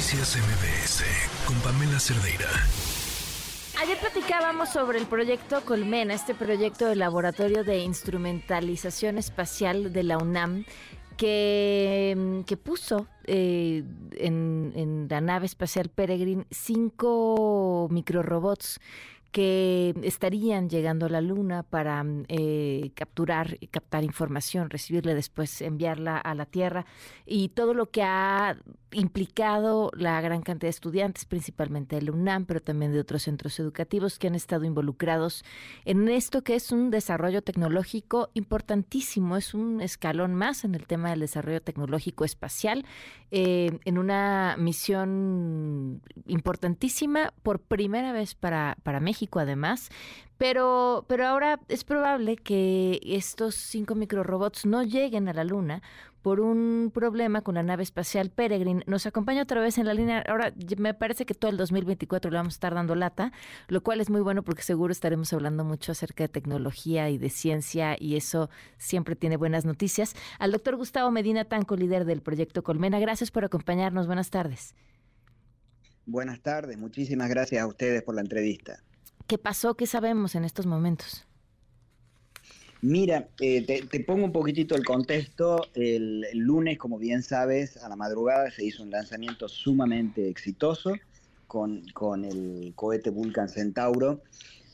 Noticias MBS con Pamela Cerdeira. Ayer platicábamos sobre el proyecto Colmena, este proyecto del Laboratorio de Instrumentalización Espacial de la UNAM, que, que puso eh, en, en la nave espacial Peregrine cinco microrobots que estarían llegando a la Luna para mm, eh, capturar captar información, recibirla después, enviarla a la Tierra y todo lo que ha implicado la gran cantidad de estudiantes, principalmente del UNAM, pero también de otros centros educativos que han estado involucrados en esto que es un desarrollo tecnológico importantísimo, es un escalón más en el tema del desarrollo tecnológico espacial, eh, en una misión importantísima por primera vez para, para México además, pero, pero ahora es probable que estos cinco microrobots no lleguen a la Luna por un problema con la nave espacial Peregrine. Nos acompaña otra vez en la línea. Ahora me parece que todo el 2024 le vamos a estar dando lata, lo cual es muy bueno porque seguro estaremos hablando mucho acerca de tecnología y de ciencia y eso siempre tiene buenas noticias. Al doctor Gustavo Medina Tanco, líder del proyecto Colmena, gracias por acompañarnos. Buenas tardes. Buenas tardes, muchísimas gracias a ustedes por la entrevista. ¿Qué pasó? ¿Qué sabemos en estos momentos? Mira, eh, te, pongo un poquitito el contexto. El, lunes, como bien sabes, a la madrugada se hizo un lanzamiento sumamente exitoso con, con el cohete Vulcan Centauro.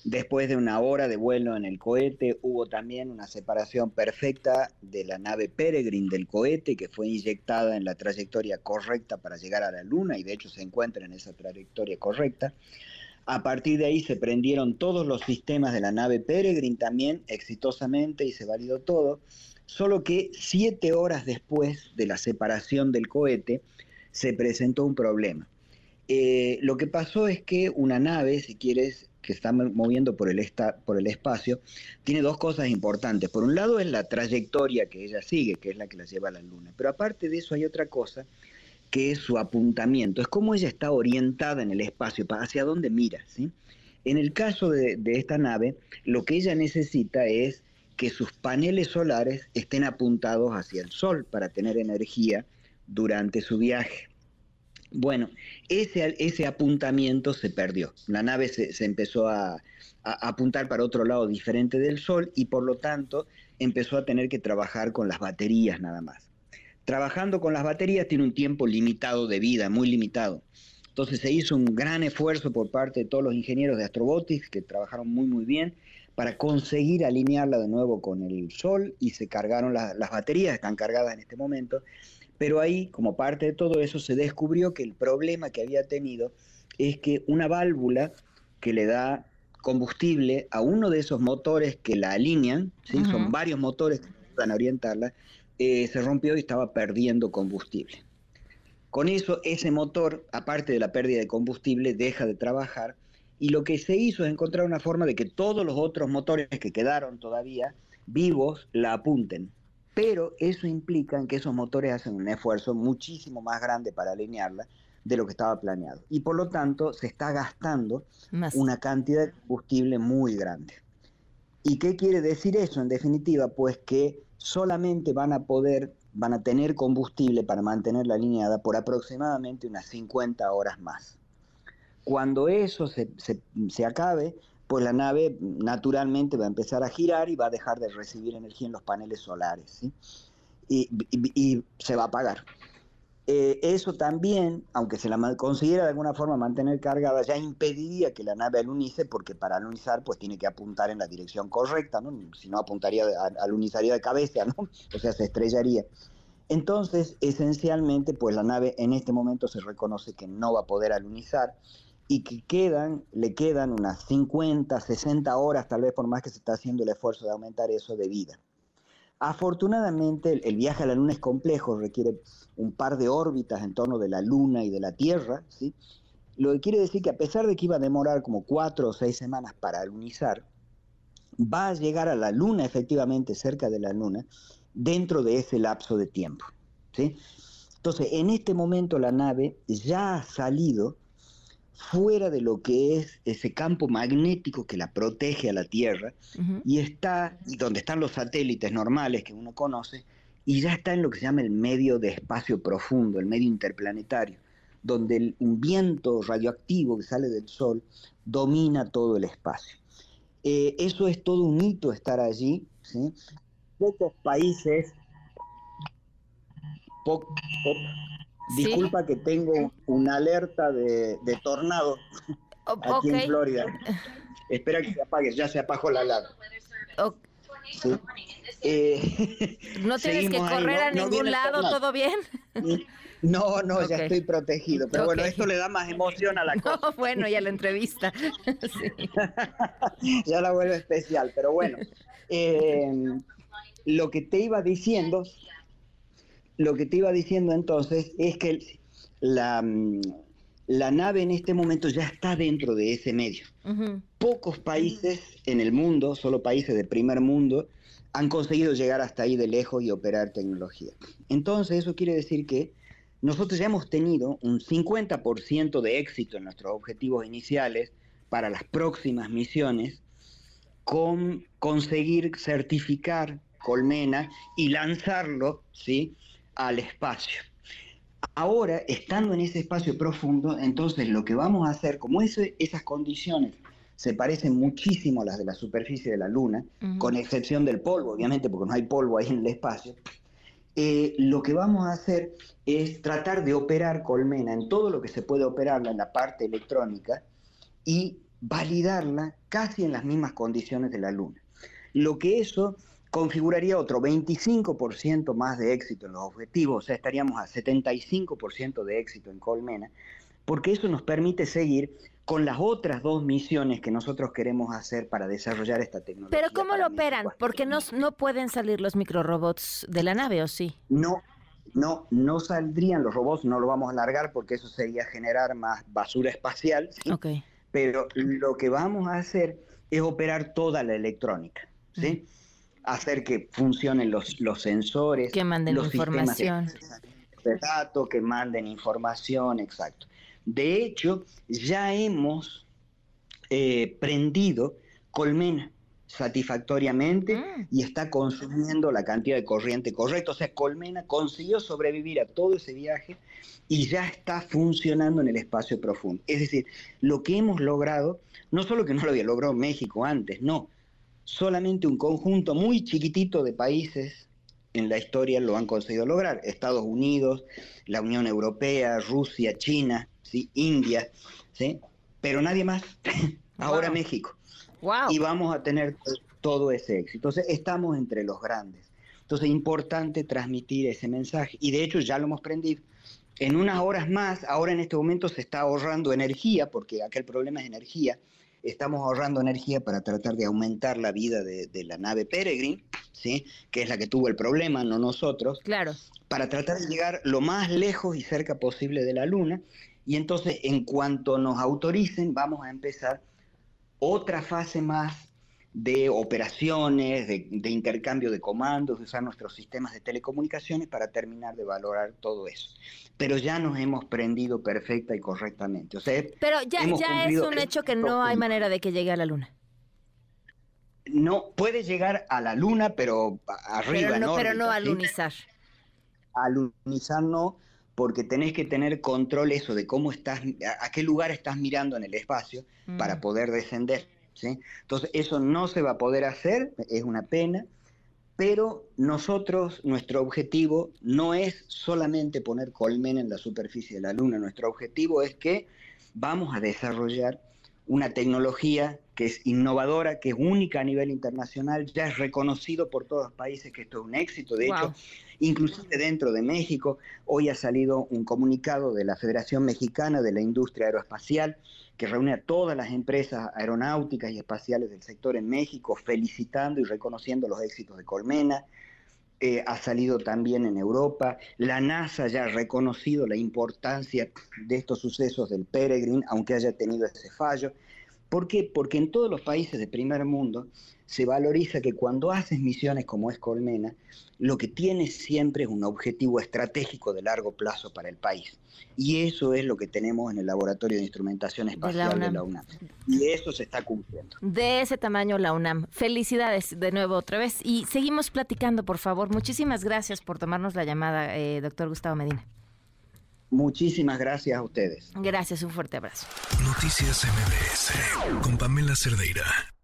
Después de una hora de vuelo en el cohete, hubo también una separación perfecta de la nave Peregrine del cohete, que fue inyectada en la trayectoria correcta para llegar a la Luna y de hecho se encuentra en esa trayectoria correcta. A partir de ahí se prendieron todos los sistemas de la nave Peregrine también exitosamente y se validó todo, solo que siete horas después de la separación del cohete se presentó un problema. Eh, lo que pasó es que una nave, si quieres, que está moviendo por el, por el espacio, tiene dos cosas importantes. Por un lado es la trayectoria que ella sigue, que es la que la lleva a la Luna. Pero aparte de eso hay otra cosa que es su apuntamiento, es cómo ella está orientada en el espacio, hacia dónde mira. En el caso de, esta nave, lo que ella necesita es que sus paneles solares estén apuntados hacia el Sol para tener energía durante su viaje. Bueno, ese, ese apuntamiento se perdió. La nave se, empezó a, a, apuntar para otro lado diferente del Sol y por lo tanto empezó a tener que trabajar con las baterías nada más trabajando con las baterías tiene un tiempo limitado de vida, muy limitado. Entonces se hizo un gran esfuerzo por parte de todos los ingenieros de Astrobotics que trabajaron muy muy bien para conseguir alinearla de nuevo con el Sol y se cargaron las baterías, están cargadas en este momento. Pero ahí, como parte de todo eso, se descubrió que el problema que había tenido es que una válvula que le da combustible a uno de esos motores que la alinean, ¿sí? son varios motores que van a orientarla, eh, se rompió y estaba perdiendo combustible. Con eso, ese motor, aparte de la pérdida de combustible, deja de trabajar y lo que se hizo es encontrar una forma de que todos los otros motores que quedaron todavía vivos la apunten. Pero eso implica que esos motores hacen un esfuerzo muchísimo más grande para alinearla de lo que estaba planeado. Y por lo tanto se está gastando una cantidad de combustible muy grande. ¿Y qué quiere decir eso en definitiva? Pues que solamente van a poder, van a tener combustible para mantener la alineada por aproximadamente unas 50 horas más. Cuando eso se, acabe, pues la nave naturalmente va a empezar a girar y va a dejar de recibir energía en los paneles solares. y, se va a apagar. Eh, eso también, aunque se la considera de alguna forma mantener cargada, ya impediría que la nave alunice, porque para alunizar pues tiene que apuntar en la dirección correcta, ¿no? si no apuntaría, alunizaría de cabeza, ¿no? o sea, se estrellaría. Entonces, esencialmente, pues la nave en este momento se reconoce que no va a poder alunizar y que quedan, le quedan unas 50, 60 horas, tal vez por más que se está haciendo el esfuerzo de aumentar eso de vida. Afortunadamente, el, viaje a la Luna es complejo, requiere un par de órbitas en torno de la Luna y de la Tierra, ¿sí? Lo que quiere decir que a pesar de que iba a demorar como cuatro o seis semanas para alunizar, va a llegar a la Luna efectivamente cerca de la Luna dentro de ese lapso de tiempo. ¿sí? Entonces, en este momento la nave ya ha salido fuera de lo que es ese campo magnético que la protege a la Tierra y está donde están los satélites normales que uno conoce y ya está en lo que se llama el medio de espacio profundo, el medio interplanetario, donde un viento radioactivo que sale del Sol domina todo el espacio. Eh, eso es todo un hito estar allí. Pocos países... disculpa que tengo una alerta de, tornado aquí en Florida. Espera que se apague, ya se apagó la alarma. Eh, no tienes que correr a ningún lado, ¿todo bien? No, no, ya estoy protegido. Pero bueno, esto le da más emoción a la cosa. bueno, y a la entrevista. ya la vuelve especial, pero bueno. Eh, lo que te iba diciendo, lo que te iba diciendo entonces es que la, la nave en este momento ya está dentro de ese medio. Pocos países en el mundo, solo países de primer mundo, han conseguido llegar hasta ahí de lejos y operar tecnología. Entonces, eso quiere decir que nosotros ya hemos tenido un 50% de éxito en nuestros objetivos iniciales para las próximas misiones con conseguir certificar Colmena y lanzarlo ¿sí? Al espacio. Ahora, estando en ese espacio profundo, entonces lo que vamos a hacer, como esas condiciones se parecen muchísimo a las de la superficie de la Luna, con excepción del polvo, obviamente, porque no hay polvo ahí en el espacio, eh, lo que vamos a hacer es tratar de operar Colmena en todo lo que se puede operarla en la parte electrónica y validarla casi en las mismas condiciones de la Luna. Lo que eso configuraría otro 25% más de éxito en los objetivos, o sea, estaríamos a 75% de éxito en Colmena, porque eso nos permite seguir con las otras dos misiones que nosotros queremos hacer para desarrollar esta tecnología. Pero ¿cómo lo operan? Porque no, no pueden salir los microrobots de la nave, ¿o sí? No, no, no saldrían los robots, no lo vamos a alargar porque eso sería generar más basura espacial. ¿sí? Pero lo que vamos a hacer es operar toda la electrónica, ¿sí? Hacer que funcionen los, los sensores, que manden los información, de datos, que manden información, exacto. De hecho, ya hemos eh, prendido colmena satisfactoriamente mm. y está consumiendo la cantidad de corriente correcta. O sea, Colmena consiguió sobrevivir a todo ese viaje y ya está funcionando en el espacio profundo. Es decir, lo que hemos logrado, no solo que no lo había logrado México antes, no, solamente un conjunto muy chiquitito de países en la historia lo han conseguido lograr. Estados Unidos, la Unión Europea, Rusia, China, ¿sí? India, ¿sí? pero nadie más. Ahora México. Y vamos a tener todo ese éxito. Entonces, estamos entre los grandes. Entonces, es importante transmitir ese mensaje. Y de hecho, ya lo hemos prendido. En unas horas más, ahora en este momento se está ahorrando energía, porque aquel problema es energía. Estamos ahorrando energía para tratar de aumentar la vida de, de la nave Peregrine, ¿sí? que es la que tuvo el problema, no nosotros. Claro. Para tratar de llegar lo más lejos y cerca posible de la Luna y entonces, en cuanto nos autoricen, vamos a empezar otra fase más de operaciones, de, intercambio de comandos, de usar nuestros sistemas de telecomunicaciones para terminar de valorar todo eso. Pero ya nos hemos prendido perfecta y correctamente. O sea, Pero ya, ya es un hecho que no hay manera de que llegue a la Luna. No, puede llegar a la Luna, pero arriba. Pero no, pero no a lunizar. A lunizar no, porque tenés que tener control eso de cómo estás, a, qué lugar estás mirando en el espacio para mm. poder descender. Entonces, eso no se va a poder hacer, es una pena, pero nosotros, nuestro objetivo no es solamente poner colmena en la superficie de la Luna, nuestro objetivo es que vamos a desarrollar una tecnología que es innovadora, que es única a nivel internacional, ya es reconocido por todos los países que esto es un éxito. De hecho, inclusive dentro de México, hoy ha salido un comunicado de la Federación Mexicana de la Industria Aeroespacial que reúne a todas las empresas aeronáuticas y espaciales del sector en México, felicitando y reconociendo los éxitos de Colmena. Eh, ha salido también en Europa. La NASA ya ha reconocido la importancia de estos sucesos del Peregrine, aunque haya tenido ese fallo. ¿Por qué? Porque en todos los países de primer mundo se valoriza que cuando haces misiones como es Colmena, lo que tienes siempre es un objetivo estratégico de largo plazo para el país. Y eso es lo que tenemos en el Laboratorio de Instrumentación Espacial de la UNAM. Y eso se está cumpliendo. De ese tamaño la UNAM. Felicidades de nuevo otra vez. Y seguimos platicando, por favor. Muchísimas gracias por tomarnos la llamada, eh, doctor Gustavo Medina. Muchísimas gracias a ustedes. Gracias, un fuerte abrazo. Noticias MBS con Pamela Cerdeira.